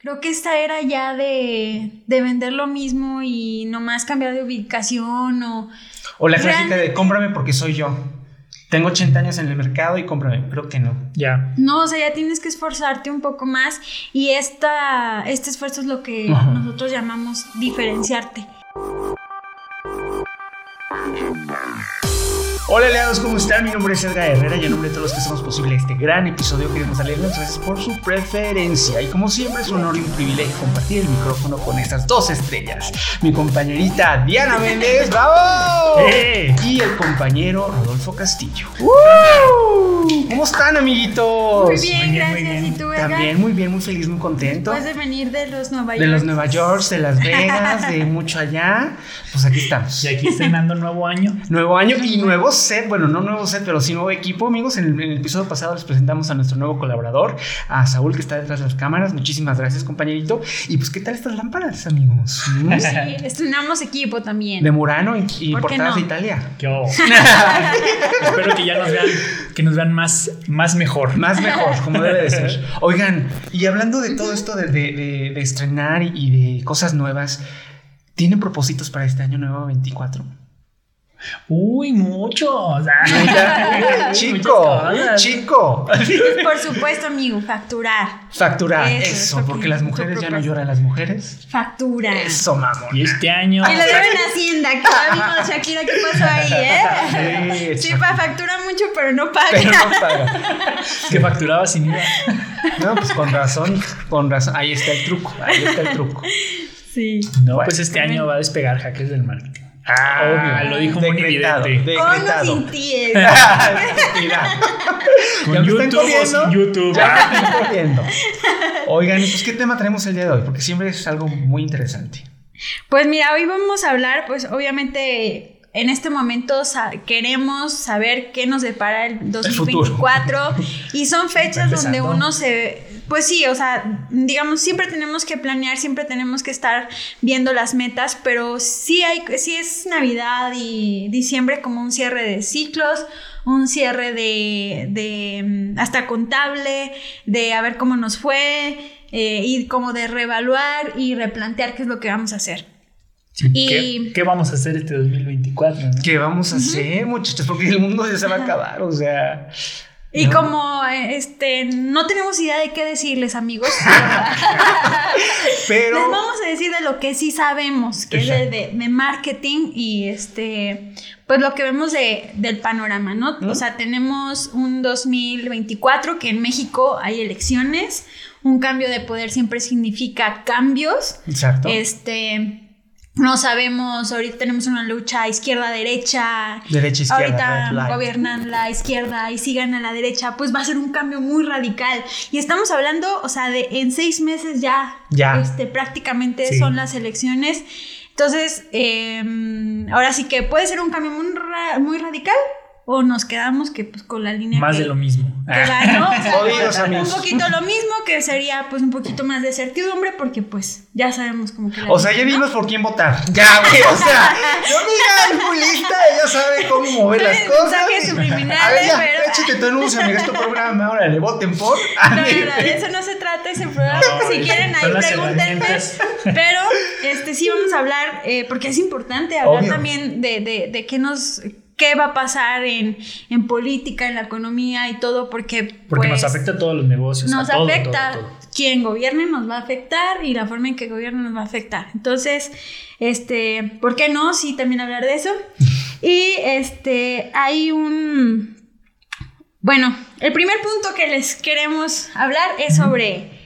Creo que esta era ya de, de vender lo mismo y nomás cambiar de ubicación o... O la clásica de cómprame porque soy yo. Tengo 80 años en el mercado y cómprame. Creo que no. Ya. No, o sea, ya tienes que esforzarte un poco más y esta, este esfuerzo es lo que Ajá. nosotros llamamos diferenciarte. Hola aliados, ¿cómo están? Mi nombre es Edgar Herrera y en nombre de todos los que hacemos posible este gran episodio queremos darles las gracias por su preferencia y como siempre es un honor y un privilegio compartir el micrófono con estas dos estrellas, mi compañerita Diana Méndez, ¡bravo! ¡Eh! Y el compañero Rodolfo Castillo. ¿Cómo están amiguitos? Muy bien, muy bien, muy gracias. bien. ¿Y tú, Edgar? También muy bien, muy feliz, muy contento. Después de venir de los Nueva York. De los Nueva York, de Las Vegas, de mucho allá, pues aquí estamos. Y aquí estrenando nuevo año. Nuevo año y nuevo set, bueno, no nuevo set, pero sí nuevo equipo, amigos. En el, en el episodio pasado les presentamos a nuestro nuevo colaborador, a Saúl, que está detrás de las cámaras. Muchísimas gracias, compañerito. Y pues, ¿qué tal estas lámparas, amigos? ¿Mm? Sí, estrenamos equipo también. De Murano y, y ¿Por qué portadas no? de Italia. ¿Qué? Espero que ya nos vean, que nos vean más, más mejor. Más mejor, como debe de ser. Oigan, y hablando de todo esto de, de- de- de estrenar y, y de cosas nuevas, ¿tienen propósitos para este año nuevo 24? Uy, muchos. Chico, chico. Por supuesto, amigo, facturar. Facturar, Eso porque que- las mujeres ya no lloran las mujeres. Factura. Eso, mamón. Y este año. Y lo deben Hacienda, que ya vimos, Shakira, ¿qué pasó ahí, eh? Sí, Sí, pa, factura mucho, pero no paga. Pero no paga. Que facturaba sin IVA. No, pues con razón, con razón. Ahí está el truco, ahí está el truco. Sí. No, Bueno. pues este año va a despegar Hackers del Marketing. Ah, Obvio, lo dijo muy decretado, evidente. Decretado. sin ti. eh. Mira, Con Ya me están YouTube YouTube. ya me. Oigan, pues ¿qué tema traemos el día de hoy? Porque siempre es algo muy interesante. Pues mira, hoy vamos a hablar, pues obviamente en este momento sa- queremos saber qué nos depara el futuro. 2024 y son fechas donde uno se, pues sí, o sea, digamos, siempre tenemos que planear, siempre tenemos que estar viendo las metas, pero sí hay, sí es Navidad y diciembre como un cierre de ciclos, un cierre de, de mm, hasta contable, de a ver cómo nos fue. eh, y como de reevaluar y replantear qué es lo que vamos a hacer. Y- ¿Qué, qué vamos a hacer este 2024? no? ¿Qué vamos a hacer, muchachos? Porque el mundo ya se va a acabar, o sea. Y ¿no? como este no tenemos idea de qué decirles, amigos, Pero. les vamos a decir de lo que sí sabemos, que es de, de- de marketing y este pues lo que vemos de, del panorama, ¿no? ¿Mm? O sea, tenemos un 2024 que en México hay elecciones, un cambio de poder siempre significa cambios. Exacto. Este no sabemos, ahorita tenemos una lucha izquierda-derecha. Derecha, izquierda, Ahorita gobiernan la izquierda y sigan a la derecha, pues va a ser un cambio muy radical. Y estamos hablando, o sea, de en seis meses ya, Ya. Este, prácticamente Sí. son las elecciones. Entonces, eh, ahora sí que puede ser un cambio muy, ra- muy radical o nos quedamos que pues con la línea Más que- de lo mismo. que va, ¿no? O sea, Jodidos, amigos. un poquito lo mismo que sería pues un poquito más de certidumbre porque pues ya sabemos como que la O sea, ya línea, ¿no? vimos por quién votar. Ya, güey. O sea, yo mira, es muy lista, ella sabe cómo mover las cosas. A ver, ya, pero- échate tu anuncio, amiga, es tu programa. Órale, voten por. No, no, no, de eso no se trata ese programa. No, si quieren, ahí pregúntenme. Pero este sí vamos a hablar, eh, porque es importante hablar Obvio. también de, de, de qué nos qué va a pasar en, en política, en la economía y todo, porque, Porque pues, nos afecta a todos los negocios. nos a todo, afecta. todo, todo. Quien gobierne nos va a afectar y la forma en que gobierne nos va a afectar. Entonces, este, ¿por qué no? Sí, también hablar de eso. Y este, hay un. Bueno, el primer punto que les queremos hablar es sobre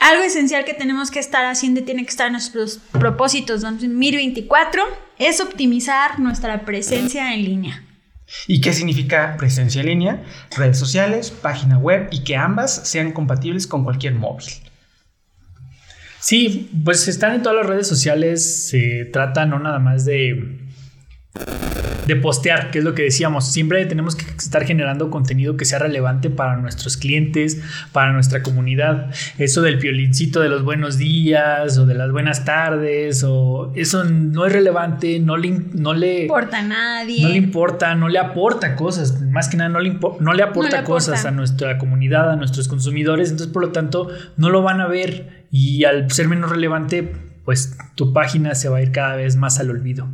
algo esencial que tenemos que estar haciendo y tiene que estar en nuestros propósitos 2024 es optimizar nuestra presencia en línea. ¿Y qué significa presencia en línea? Redes sociales, página web y que ambas sean compatibles con cualquier móvil. Sí, pues están en todas las redes sociales. Se trata no nada más de, de postear, que es lo que decíamos. Siempre tenemos que estar generando contenido que sea relevante para nuestros clientes, para nuestra comunidad. Eso del piolincito de los buenos días o de las buenas tardes, o eso no es relevante, no le, no le importa a nadie. No le importa, no le aporta cosas. Más que nada, no le, no le aporta cosas a nuestra comunidad, a nuestros consumidores. Entonces, por lo tanto, no lo van a ver. Y al ser menos relevante, pues tu página se va a ir cada vez más al olvido.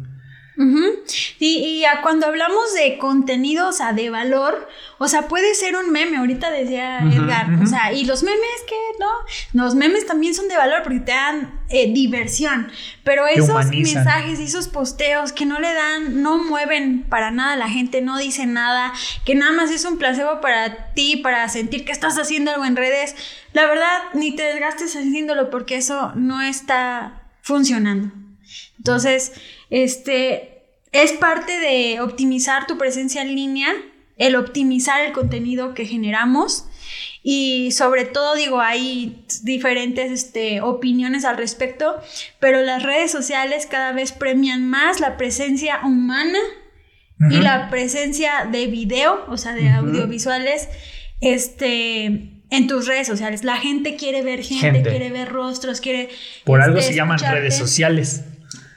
Y, cuando hablamos de contenido, o sea, de valor, o sea, puede ser un meme, ahorita decía Edgar, o sea, y los memes que, ¿no? Los memes también son de valor porque te dan eh, diversión, pero esos mensajes y esos posteos que no le dan, no mueven para nada a la gente, no dicen nada, que nada más es un placebo para ti, para sentir que estás haciendo algo en redes, la verdad, ni te desgastes haciéndolo porque eso no está funcionando. Entonces, este, es parte de optimizar tu presencia en línea, el optimizar el contenido que generamos. Y sobre todo, digo, hay diferentes este, opiniones al respecto, pero las redes sociales cada vez premian más la presencia humana y la presencia de video, o sea, de audiovisuales, este, en tus redes sociales. La gente quiere ver gente, quiere ver rostros, quiere... Por algo se llaman redes sociales.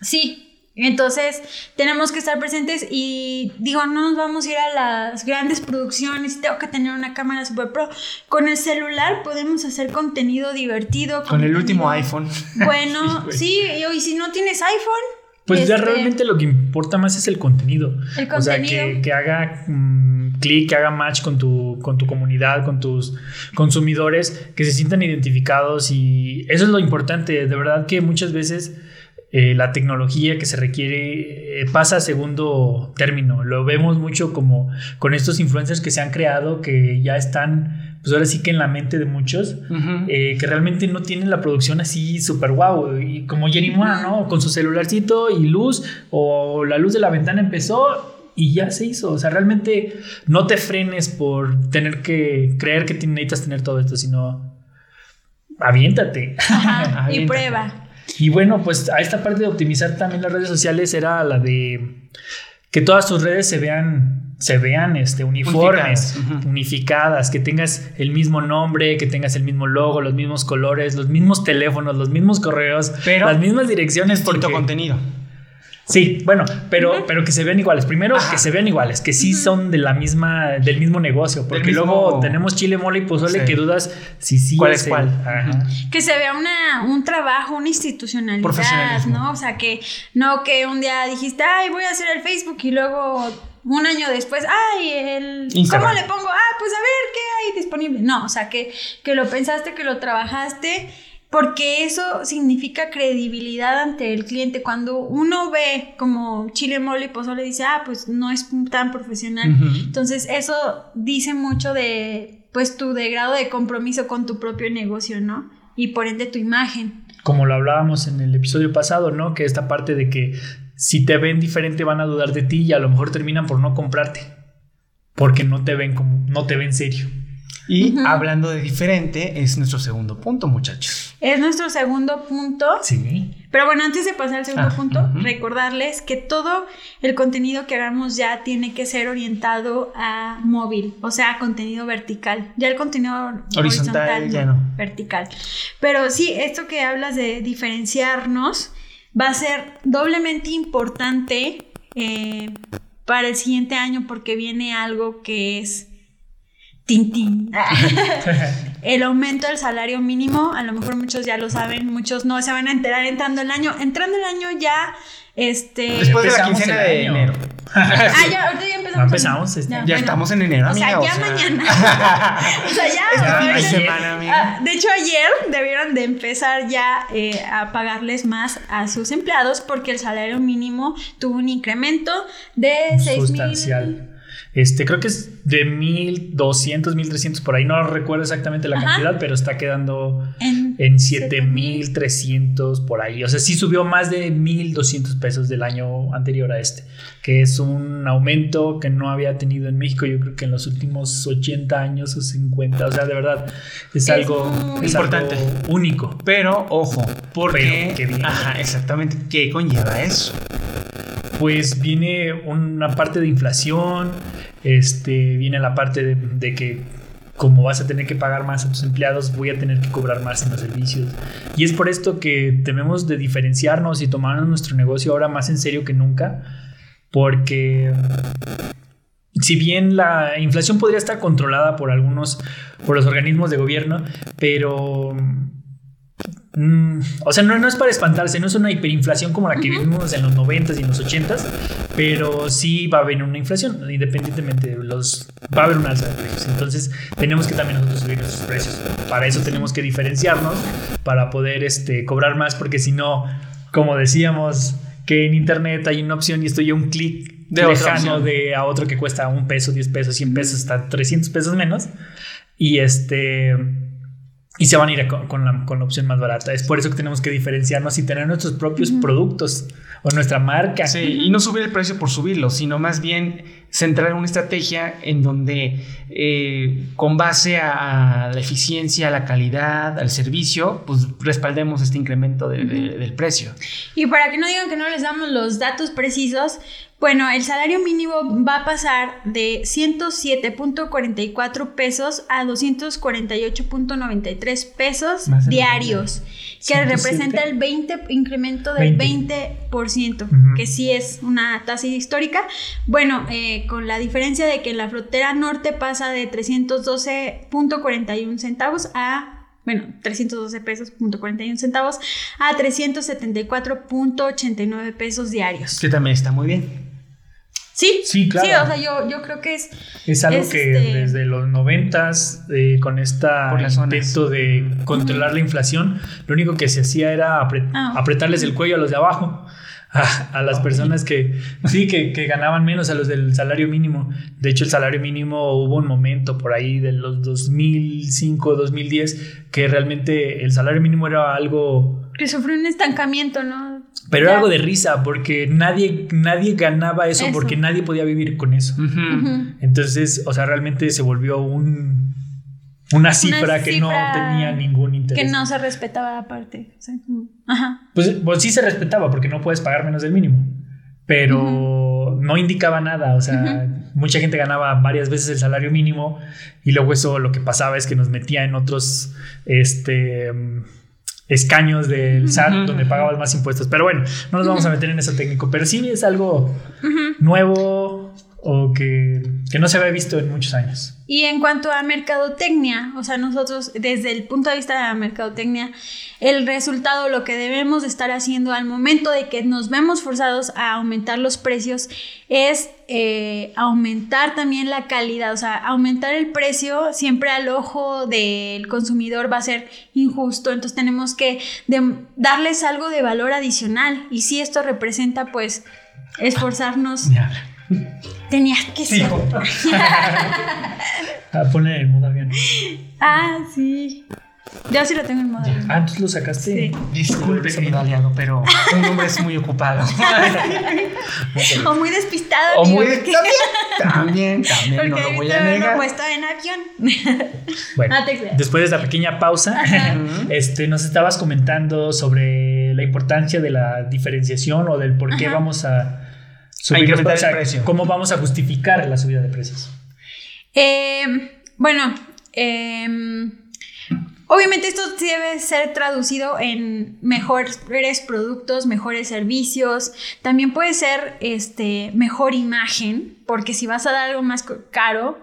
Sí, entonces, tenemos que estar presentes y digo, no nos vamos a ir a las grandes producciones, tengo que tener una cámara super pro. Con el celular podemos hacer contenido divertido. Con el último iPhone. Bueno, sí, y, si no tienes iPhone. Pues ya este, realmente lo que importa más es el contenido. El contenido. O sea, que, haga mm, clic, que haga match con tu, con tu comunidad, con tus consumidores, que se sientan identificados y eso es lo importante. De verdad que muchas veces eh, la tecnología que se requiere eh, pasa a segundo término. Lo vemos mucho como con estos influencers que se han creado, que ya están, pues ahora sí que en la mente de muchos, eh, que realmente no tienen la producción así súper guau. Y como Jenny Moore, ¿no? Con su celularcito y luz, o la luz de la ventana empezó y ya se hizo. O sea, realmente no te frenes por tener que creer que necesitas tener todo esto, sino aviéntate. y prueba. Y bueno, pues a esta parte de optimizar también las redes sociales era la de que todas tus redes se vean, se vean este, uniformes, unificadas, que tengas el mismo nombre, que tengas el mismo logo, los mismos colores, los mismos teléfonos, los mismos correos, las mismas direcciones. Por tu contenido. Sí, bueno, pero, pero que se vean iguales. Primero, que se vean iguales, que sí son de la misma, del mismo negocio. Porque luego tenemos chile, mole y pozole que dudas si sí ¿Cuál es cuál? Que se vea una, un trabajo, una institucionalidad, ¿no? O sea, que no que un día dijiste, ay, voy a hacer el Facebook y luego un año después, ay, el ¿cómo le pongo? Ah, pues a ver qué hay disponible. No, o sea, que, que lo pensaste, que lo trabajaste porque eso significa credibilidad ante el cliente. Cuando uno ve como chile mole y pozole dice, ah, pues no es tan profesional. Entonces eso dice mucho de, pues tu de grado de compromiso con tu propio negocio, ¿no? Y por ende tu imagen. Como lo hablábamos en el episodio pasado, ¿no? Que esta parte de que si te ven diferente van a dudar de ti y a lo mejor terminan por no comprarte. Porque no te ven como, no te ven serio. Y hablando de diferente, es nuestro segundo punto, muchachos. Es nuestro segundo punto. Sí. Pero bueno, antes de pasar al segundo ah, punto, recordarles que todo el contenido que hagamos ya tiene que ser orientado a móvil, o sea, contenido vertical. Ya el contenido horizontal, ya no. Vertical. Pero sí, esto que hablas de diferenciarnos va a ser doblemente importante eh, para el siguiente año porque viene algo que es Tintín. el aumento del salario mínimo, a lo mejor muchos ya lo saben, muchos no se van a enterar entrando el año. Entrando el año ya, este... Después de la quincena de enero. ah, ya, ahorita ya empezamos. empezamos. Este. Ya, estamos en enero, o Sea, ya mañana. o sea, ya. Este semana, ah, de hecho, ayer debieron de empezar ya eh, a pagarles más a sus empleados porque el salario mínimo tuvo un incremento de 6 mil este, creo que es de 1200, 1300 por ahí, no recuerdo exactamente la cantidad, pero está quedando en, en 7300 por ahí. O sea, sí subió más de 1200 pesos del año anterior a este, que es un aumento que no había tenido en México, yo creo que en los últimos 80 años o 50. O sea, de verdad, es, algo importante, único. Pero ojo, porque. Ajá, exactamente. ¿Qué conlleva eso? pues viene una parte de inflación, este, viene la parte de, que como vas a tener que pagar más a tus empleados, voy a tener que cobrar más en los servicios. Y es por esto que debemos de diferenciarnos y tomar nuestro negocio ahora más en serio que nunca, porque si bien la inflación podría estar controlada por algunos, por los organismos de gobierno, pero Mm, o sea, no, no, es para espantarse, no es una hiperinflación como la que vivimos en los 90s y en los 80s, pero sí va a haber una inflación, independientemente de los. Va a haber una alza de precios. Entonces, tenemos que también nosotros subir nuestros precios. Para eso tenemos que diferenciarnos, para poder este, cobrar más, porque si no, como decíamos, que en internet hay una opción y estoy a un clic de lejano de a otro que cuesta un peso, 10 pesos, 100 pesos, hasta 300 pesos menos. Y este y se van a ir con, la, con, la, opción más barata. Es por eso que tenemos que diferenciarnos y tener nuestros propios productos o nuestra marca. Sí, y no subir el precio por subirlo, sino más bien centrar una estrategia en donde eh, con base a, la eficiencia, a la calidad, al servicio, pues respaldemos este incremento del precio. Y para que no digan que no les damos los datos precisos, bueno, el salario mínimo va a pasar de 107.44 pesos a 248.93 pesos diarios, que representa el 20 incremento del 20%, que sí es una tasa histórica. Bueno, eh, con la diferencia de que la frontera norte pasa de 312.41 centavos a bueno, 312 pesos, punto 41 centavos, a 374.89 pesos diarios. Que también está muy bien. Sí, sí, claro. Sí, o sea, yo, yo creo que es. Es algo que este desde los noventas, eh, con este intento de controlar la inflación, lo único que se hacía era ah. apretarles el cuello a los de abajo. A, las personas que sí, que, que, ganaban menos a los del salario mínimo. De hecho, el salario mínimo hubo un momento por ahí de los 2005, 2010, que realmente el salario mínimo era algo... Que sufrió un estancamiento, ¿no? Pero era algo de risa, porque nadie, nadie ganaba eso, porque nadie podía vivir con eso. Entonces, o sea, realmente se volvió un, una, cifra que no tenía ningún interés. Que no se respetaba aparte. Pues, pues, sí se respetaba, porque no puedes pagar menos del mínimo. Pero no indicaba nada. O sea, mucha gente ganaba varias veces el salario mínimo. Y luego eso lo que pasaba es que nos metía en otros. Este escaños del SAT donde pagabas más impuestos. Pero bueno, no nos vamos a meter en eso técnico, pero sí es algo nuevo o que, que, no se había visto en muchos años. Y en cuanto a mercadotecnia, o sea, nosotros desde el punto de vista de la mercadotecnia, el resultado, lo que debemos estar haciendo al momento de que nos vemos forzados a aumentar los precios es eh, aumentar también la calidad, o sea, aumentar el precio siempre al ojo del consumidor va a ser injusto, entonces tenemos que darles algo de valor adicional y si esto representa pues esforzarnos. Tenías que ser. a poner en modo avión. Ah, sí. Yo sí lo tengo en modo avión. Ah, entonces lo sacaste. Sí. Disculpe, señor aliado, pero un hombre es muy ocupado. o muy despistado. O muy despistado. También, también, no lo voy a negar. puesto en avión. bueno, ah, después de esta pequeña pausa, este, nos estabas comentando sobre la importancia de la diferenciación o del por qué vamos a ¿Cómo vamos a justificar la subida de precios? Eh, bueno, em, obviamente esto debe ser traducido en mejores productos, mejores servicios. También puede ser este, mejor imagen, porque si vas a dar algo más caro,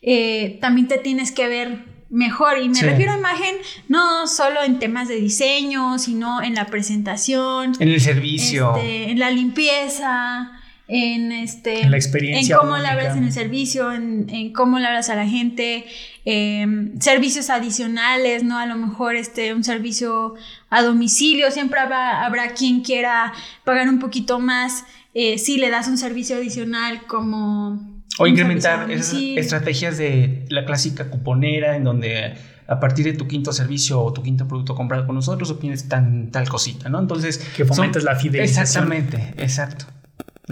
eh, también te tienes que ver mejor. Y me refiero a imagen no solo en temas de diseño, sino en la presentación. En el servicio. Este, en la limpieza. En, este, en la experiencia. En cómo le hablas en el servicio, en, cómo le hablas a la gente, em, servicios adicionales, ¿no? A lo mejor este, un servicio a domicilio, siempre habrá, habrá quien quiera pagar un poquito más eh, si le das un servicio adicional como o incrementar esas estrategias de la clásica cuponera en donde a partir de tu quinto servicio o tu quinto producto comprado con nosotros obtienes tan, tal cosita, ¿no? Entonces... Que fomentas la fidelización. Exactamente, exacto.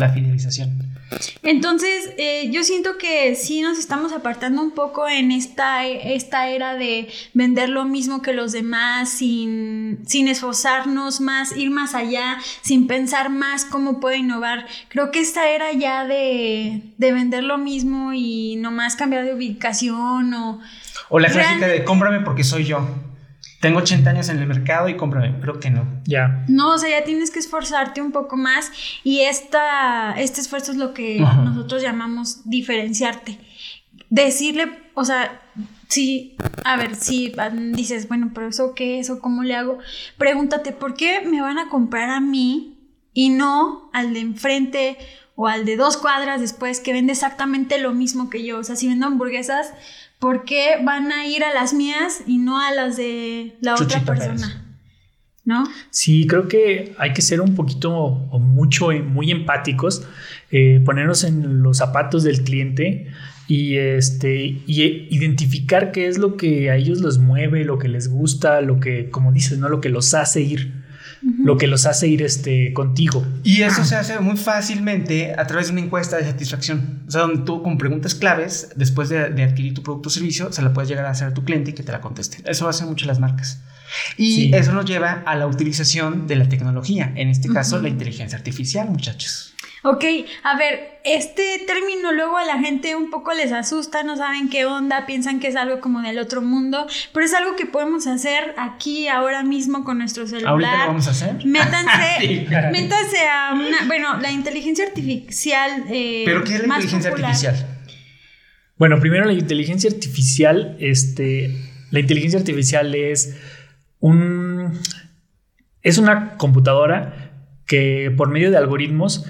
La fidelización. Entonces, eh, yo siento que sí nos estamos apartando un poco en esta, esta era de vender lo mismo que los demás, sin, sin esforzarnos más, ir más allá, sin pensar más cómo puedo innovar. Creo que esta era ya de, de vender lo mismo y nomás cambiar de ubicación o... O la clásica de cómprame porque soy yo tengo 80 años en el mercado y cómprame. Creo que no. Ya. No, o sea, ya tienes que esforzarte un poco más y esta, este esfuerzo es lo que nosotros llamamos diferenciarte. Decirle, o sea, si, a ver, si dices, bueno, pero eso qué es o cómo le hago, pregúntate, ¿por qué me van a comprar a mí y no al de enfrente o al de dos cuadras después que vende exactamente lo mismo que yo? O sea, si vendo hamburguesas, ¿por qué van a ir a las mías y no a las de la otra persona? ¿No? Sí, creo que hay que ser un poquito o mucho, muy empáticos, eh, ponernos en los zapatos del cliente y, este, y identificar qué es lo que a ellos los mueve, lo que les gusta, lo que, como dices, ¿no? lo que los hace ir lo que los hace ir este, contigo. Y eso se hace muy fácilmente a través de una encuesta de satisfacción. O sea, donde tú con preguntas claves, después de, adquirir tu producto o servicio, se la puedes llegar a hacer a tu cliente y que te la conteste. Eso hacen mucho las marcas. Y eso nos lleva a la utilización de la tecnología, en este caso la inteligencia artificial, muchachos. Ok, a ver, este término luego a la gente un poco les asusta, no saben qué onda, piensan que es algo como del otro mundo, pero es algo que podemos hacer aquí ahora mismo con nuestro celular. ¿Ahorita lo vamos a hacer? Métanse, métanse a una, bueno, la inteligencia artificial. Eh, ¿Pero qué es la inteligencia artificial? Bueno, primero la inteligencia artificial, este, la inteligencia artificial es un, es una computadora que por medio de algoritmos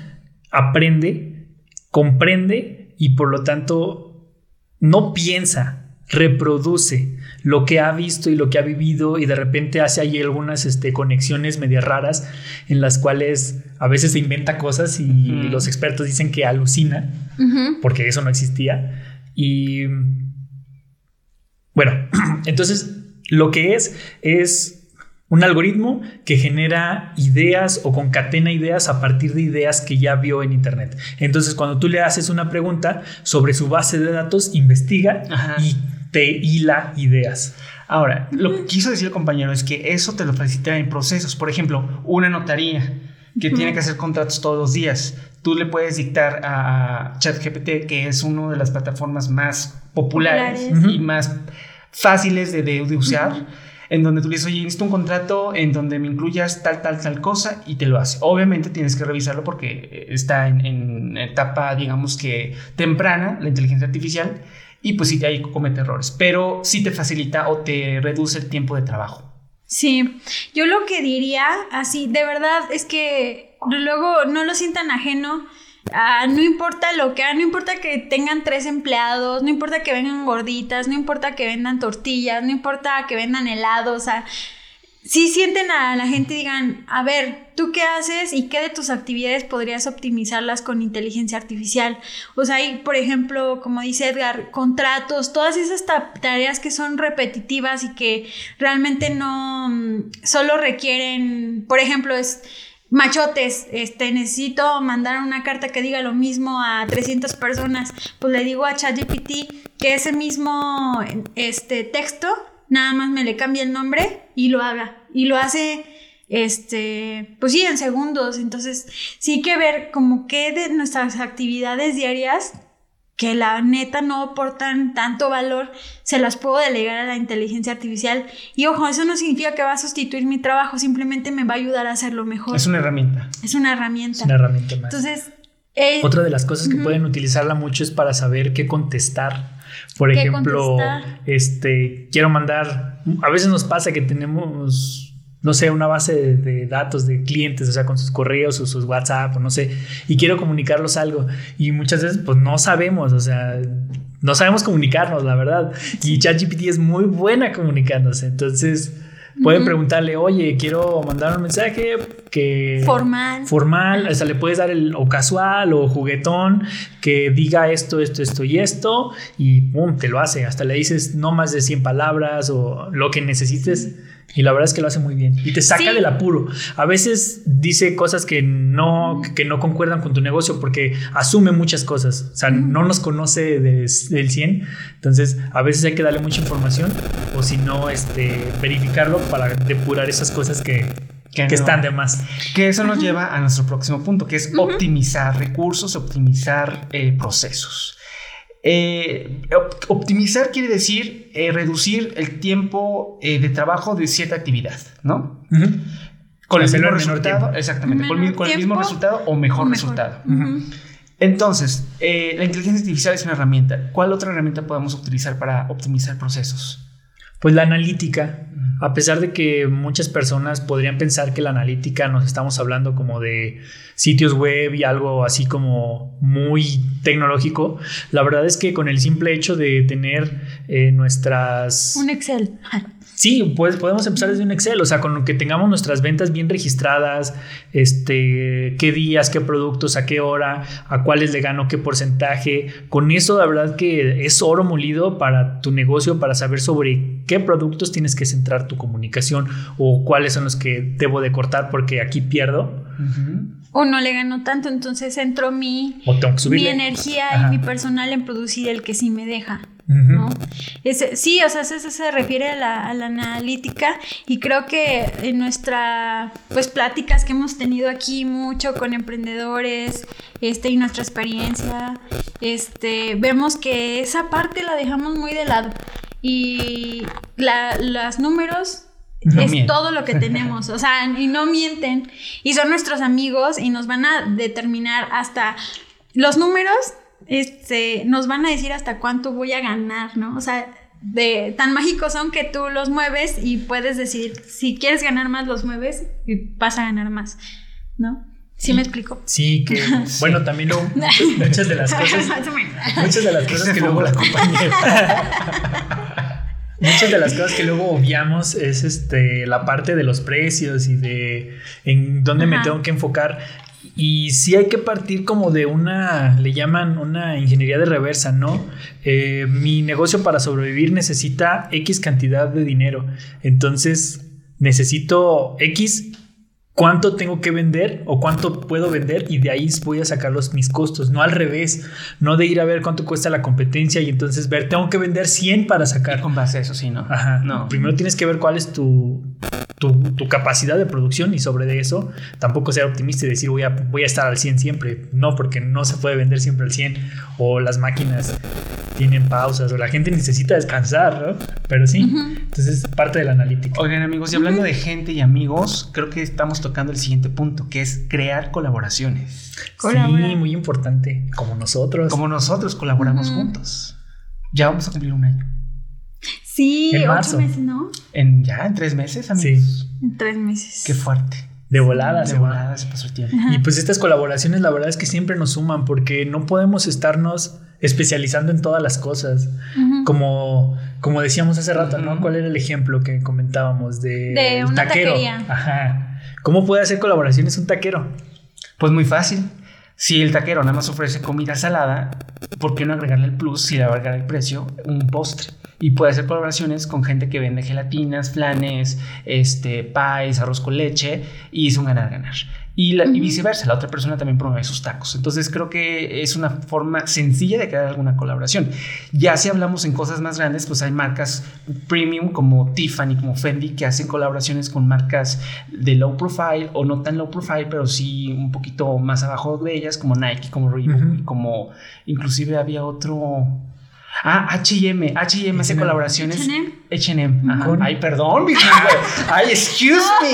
aprende, comprende y por lo tanto no piensa, reproduce lo que ha visto y lo que ha vivido y de repente hace ahí algunas este, conexiones medio raras en las cuales a veces se inventa cosas y los expertos dicen que alucina porque eso no existía. Y bueno, entonces lo que es es un algoritmo que genera ideas o concatena ideas a partir de ideas que ya vio en Internet. Entonces, cuando tú le haces una pregunta sobre su base de datos, investiga y te hila ideas. Ahora, lo que quiso decir el compañero es que eso te lo facilita en procesos. Por ejemplo, una notaría que tiene que hacer contratos todos los días. Tú le puedes dictar a ChatGPT, que es una de las plataformas más populares, y más fáciles de, de, usar en donde tú le dices, oye, necesito un contrato en donde me incluyas tal, tal, tal cosa y te lo hace. Obviamente tienes que revisarlo porque está en, etapa, digamos que temprana, la inteligencia artificial, y pues sí, ahí comete errores, pero sí te facilita o te reduce el tiempo de trabajo. Sí, yo lo que diría así, de verdad, es que luego no lo sientan ajeno Ah, no importa lo que, no importa que tengan tres empleados, no importa que vengan gorditas, no importa que vendan tortillas, no importa que vendan helados, o sea, si sienten a la gente y digan, a ver, ¿tú qué haces y qué de tus actividades podrías optimizarlas con inteligencia artificial? O sea, hay, por ejemplo, como dice Edgar, contratos, todas esas tareas que son repetitivas y que realmente no mm, solo requieren, por ejemplo, es machotes, este, necesito mandar una carta que diga lo mismo a 300 personas, pues le digo a ChatGPT que ese mismo este, texto, nada más me le cambie el nombre y lo haga. Y lo hace, este, pues sí, en segundos. Entonces, sí hay que ver como qué de nuestras actividades diarias que la neta no aportan tanto valor, se las puedo delegar a la inteligencia artificial. Y ojo, eso no significa que va a sustituir mi trabajo, simplemente me va a ayudar a hacerlo mejor. Es una herramienta. Es una herramienta. Es una herramienta más. Entonces, eh, otra de las cosas que pueden utilizarla mucho es para saber qué contestar. Por ejemplo, este quiero mandar, a veces nos pasa que tenemos no sé, una base de, datos de clientes, o sea, con sus correos o sus WhatsApp, o no sé, y quiero comunicarlos algo. Y muchas veces, pues no sabemos, o sea, no sabemos comunicarnos, la verdad. Y ChatGPT es muy buena comunicándose. Entonces, pueden preguntarle, oye, quiero mandar un mensaje que... Formal. Formal, o sea, le puedes dar el o casual o juguetón que diga esto, esto, esto y esto, y pum, te lo hace. Hasta le dices no más de 100 palabras o lo que necesites Y la verdad es que lo hace muy bien. Y te saca del apuro. A veces dice cosas que no, que no concuerdan con tu negocio porque asume muchas cosas. O sea, no nos conoce del 100. Entonces, a veces hay que darle mucha información o si no, este, verificarlo para depurar esas cosas que, que, están de más. Que eso nos lleva a nuestro próximo punto, que es optimizar recursos, optimizar eh, procesos. Eh, optimizar quiere decir eh, reducir el tiempo de trabajo de cierta actividad, ¿no? Con el mismo resultado, exactamente, con, el mismo resultado o mejor, resultado. Entonces, la inteligencia artificial es una herramienta. ¿Cuál otra herramienta podemos utilizar para optimizar procesos? Pues la analítica. A pesar de que muchas personas podrían pensar que la analítica nos estamos hablando como de sitios web y algo así como muy tecnológico, la verdad es que con el simple hecho de tener eh, nuestras... Un Excel. Sí, pues podemos empezar desde un Excel, o sea, con que tengamos nuestras ventas bien registradas, este, qué días, qué productos, a qué hora, a cuáles le gano, qué porcentaje. Con eso, la verdad que es oro molido para tu negocio, para saber sobre qué productos tienes que centrar tu comunicación o cuáles son los que debo de cortar porque aquí pierdo. O no le gano tanto, entonces entro mi, mi energía y mi personal en producir el que sí me deja. Sí, o sea, eso, se refiere a la, analítica y creo que en nuestras pues pláticas que hemos tenido aquí mucho con emprendedores este, y nuestra experiencia, este, vemos que esa parte la dejamos muy de lado y los números es todo lo que tenemos, o sea, y no mienten y son nuestros amigos y nos van a determinar hasta los números este, nos van a decir hasta cuánto voy a ganar, ¿no? O sea, de, tan mágicos son que tú los mueves y puedes decir, si quieres ganar más, los mueves y vas a ganar más, ¿no? ¿Sí me explico? Sí, que bueno, también muchas, de las cosas muchas de las cosas que luego la compañía muchas de las cosas que luego obviamos es este la parte de los precios y de en dónde me tengo que enfocar y sí hay que partir como de una, le llaman una ingeniería de reversa, ¿no? Eh, mi negocio para sobrevivir necesita X cantidad de dinero. Entonces necesito X cuánto tengo que vender o cuánto puedo vender y de ahí voy a sacar los, mis costos, no al revés, no de ir a ver cuánto cuesta la competencia y entonces ver, tengo que vender 100 para sacar. con base a eso, sí, ¿no? Ajá, no. Primero tienes que ver cuál es tu, tu, capacidad de producción y sobre eso tampoco ser optimista y decir voy a, voy a estar al 100 siempre, no, porque no se puede vender siempre al 100 o las máquinas tienen pausas o la gente necesita descansar, ¿no? Pero sí, entonces parte de la analítica. Oigan amigos, y hablando de gente y amigos, creo que estamos tocando el siguiente punto, que es crear colaboraciones. Sí, muy importante. Como nosotros. Como nosotros colaboramos juntos. Ya vamos a cumplir un año. Sí, en ocho meses, ¿no? En, ya, en tres meses, amigos. Sí. En tres meses. Qué fuerte. De volada, de volada se pasó el tiempo. Y pues estas colaboraciones, la verdad es que siempre nos suman porque no podemos estarnos especializando en todas las cosas. Como, como decíamos hace rato, ¿no? ¿Cuál era el ejemplo que comentábamos de, de una taquero? Taquería. Ajá. ¿Cómo puede hacer colaboraciones un taquero? Pues muy fácil. Si el taquero nada más ofrece comida salada, ¿por qué no agregarle el plus si le va a agregar el precio? Un postre. Y puede hacer colaboraciones con gente que vende gelatinas, flanes, este, pies, arroz con leche y es un ganar-ganar. Y, viceversa, la otra persona también promueve sus tacos. Entonces creo que es una forma sencilla de crear alguna colaboración. Ya si hablamos en cosas más grandes, pues hay marcas premium como Tiffany, como Fendi, que hacen colaboraciones con marcas de low profile o no tan low profile, pero sí un poquito más abajo de ellas, como Nike, como Reebok, como inclusive había otro Ah, HM. HM hace colaboraciones. HM. Ay, perdón, Ay, excuse me.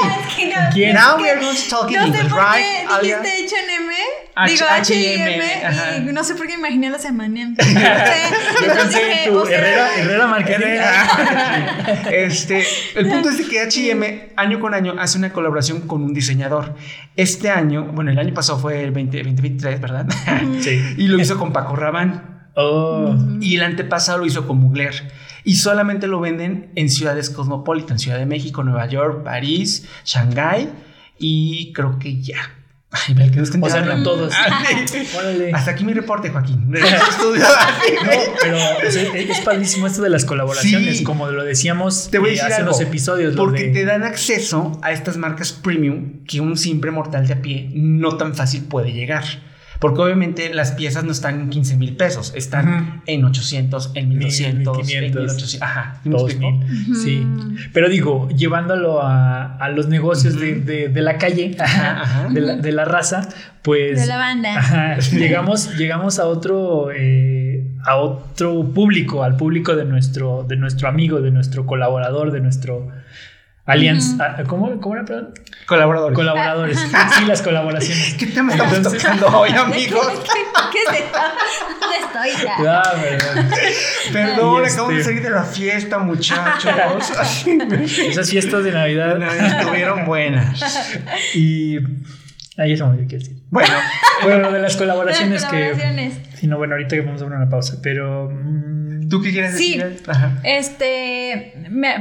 ¿Quién? Now we are going to talk in no English, right? Dijiste HM. Digo HM. Y no sé por qué imaginé los M&M. Entonces dije, Herrera, Herrera Marketing. este, el punto es de que HM año con año hace una colaboración con un diseñador. Este año, bueno, el año pasado fue el 2023, ¿verdad? Sí. y lo hizo con Paco Rabanne. Oh. Y el antepasado lo hizo con Mugler. Y solamente lo venden en ciudades cosmopolitan, Ciudad de México, Nueva York, París, Shanghái y creo que ya. Ay, que o sea, no todos. Ah, Hasta aquí mi reporte, Joaquín. no, pero es padrísimo esto de las colaboraciones, como lo decíamos te voy a eh, decir hace unos episodios. Porque te dan acceso a estas marcas premium que un simple mortal de a pie no tan fácil puede llegar. Porque obviamente las piezas no están en 15 mil pesos, están en 800, en 1200, 1500, en 1800. Ajá, Sí. Pero digo, llevándolo a, a los negocios de, de, la calle, De, la, de, la, raza, pues. De la banda. llegamos, llegamos a otro. Eh, a otro público, al público de nuestro, de nuestro amigo, de nuestro colaborador, de nuestro Alianza. ¿cómo, ¿Cómo era, perdón? Colaboradores. Colaboradores. sí, las colaboraciones. ¿Qué tema estamos tocando hoy, amigos? ¿Qué, es esto? ¿Dónde estoy ya? Ah, perdón. Perdón, acabo de este salir de la fiesta, muchachos. Esas fiestas de Navidad. estuvieron buenas. Y. Ahí es que quiero decir. Bueno, bueno, de las colaboraciones, las colaboraciones. que. Sí, no, bueno, ahorita vamos a dar una pausa, pero. Mm, ¿Tú qué quieres decir? Sí, este,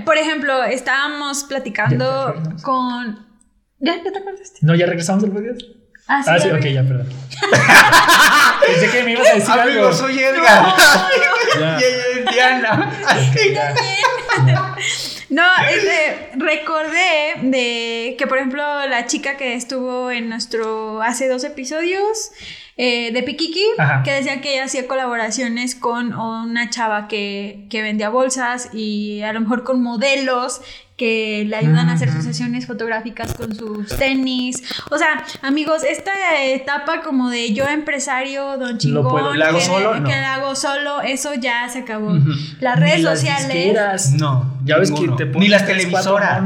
por ejemplo, estábamos platicando con... ¿Ya, te acordaste? No, ya regresamos del podcast. Ah, sí, ah, sí ok, ya, perdón. Pensé que me ibas a decir Amigo, algo. soy Edgar. No, no. y ella es Diana. No, este, recordé de que, por ejemplo, la chica que estuvo en nuestro hace dos episodios, eh, de Pikiki, que decía que ella hacía colaboraciones con una chava que, que vendía bolsas y a lo mejor con modelos que le ayudan a hacer sus sesiones fotográficas con sus tenis. O sea, amigos, esta etapa como de yo empresario, don chingón, que, hago solo? que la hago solo, eso ya se acabó. Las redes sociales. no, ya ves que te Ni las televisoras.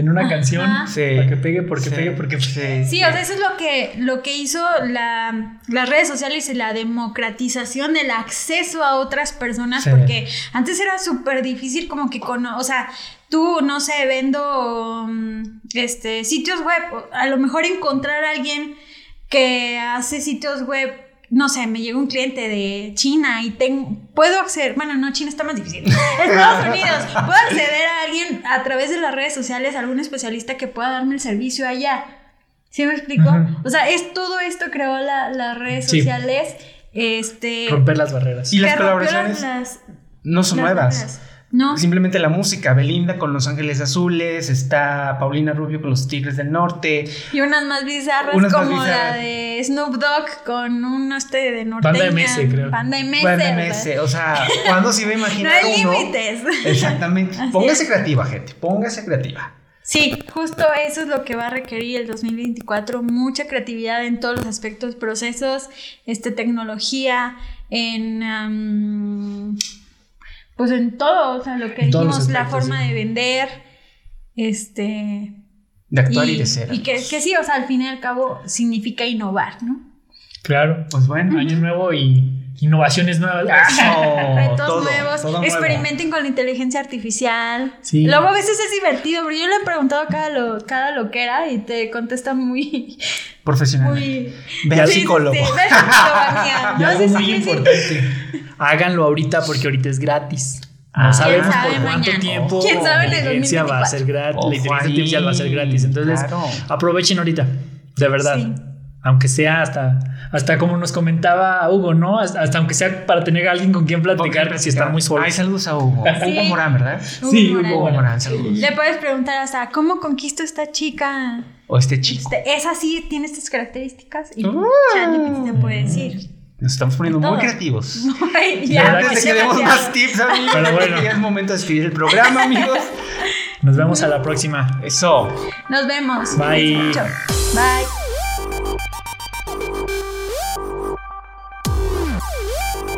En una canción para que pegue, porque pegue, porque sí, sí, o sea, eso es lo que, lo que hizo la, las redes sociales y la democratización del acceso a otras personas, porque antes era súper difícil como que con, o sea, tú, no sé, vendo mm, este, sitios web, a lo mejor encontrar a alguien que hace sitios web, no sé, me llega un cliente de China y tengo, puedo acceder, bueno, no, China está más difícil, Estados Unidos, puedo acceder a alguien a través de las redes sociales, algún especialista que pueda darme el servicio allá. ¿Sí me explico? O sea, es todo esto creó las redes sociales. Este, Romper las barreras. Y las colaboraciones no son nuevas. No. Simplemente la música. Belinda con Los Ángeles Azules, está Paulina Rubio con Los Tigres del Norte. Y unas más bizarras como la de Snoop Dogg con un este de norteña. Banda MS, creo. Banda MS. Banda MS. O sea, ¿cuándo se iba a imaginar no hay límites. Exactamente. póngase creativa, gente. Póngase creativa. Sí, justo eso es lo que va a requerir el 2024, mucha creatividad en todos los aspectos, procesos, este, tecnología, en pues en todo, o sea, lo que dijimos, la forma de vender, este... De actuar y, de ser. Y que, que, sí, o sea, al fin y al cabo significa innovar, ¿no? Claro, pues bueno, año nuevo y innovaciones nuevas. Retos nuevos. Experimenten con la inteligencia artificial. Sí. Luego a veces es divertido, pero yo le he preguntado cada lo, cada lo que era y te contesta muy profesional. Muy ve al psicólogo. Sí, y algo muy importante. Háganlo ahorita porque ahorita es gratis. No ah, sabemos por cuánto tiempo ¿Quién sabe la inteligencia va a ser gratis. la inteligencia artificial va a ser gratis. Entonces, aprovechen ahorita. De verdad. Sí aunque sea hasta, hasta como nos comentaba Hugo, ¿no? Hasta, aunque sea para tener a alguien con quien platicar, si está muy solo. Ay, saludos a Hugo. Hugo Morán, ¿verdad? sí, Hugo Morán, saludos. Le puedes preguntar hasta, ¿cómo conquisto esta chica? O este chico. Este, es así, tiene estas características y uh, te puede decir. Nos estamos poniendo muy creativos. ya, Antes de que demos más tips, amigos, Pero bueno. ya es momento de escribir el programa, amigos. Nos vemos a la próxima. Eso. Nos vemos. Bye. Bye.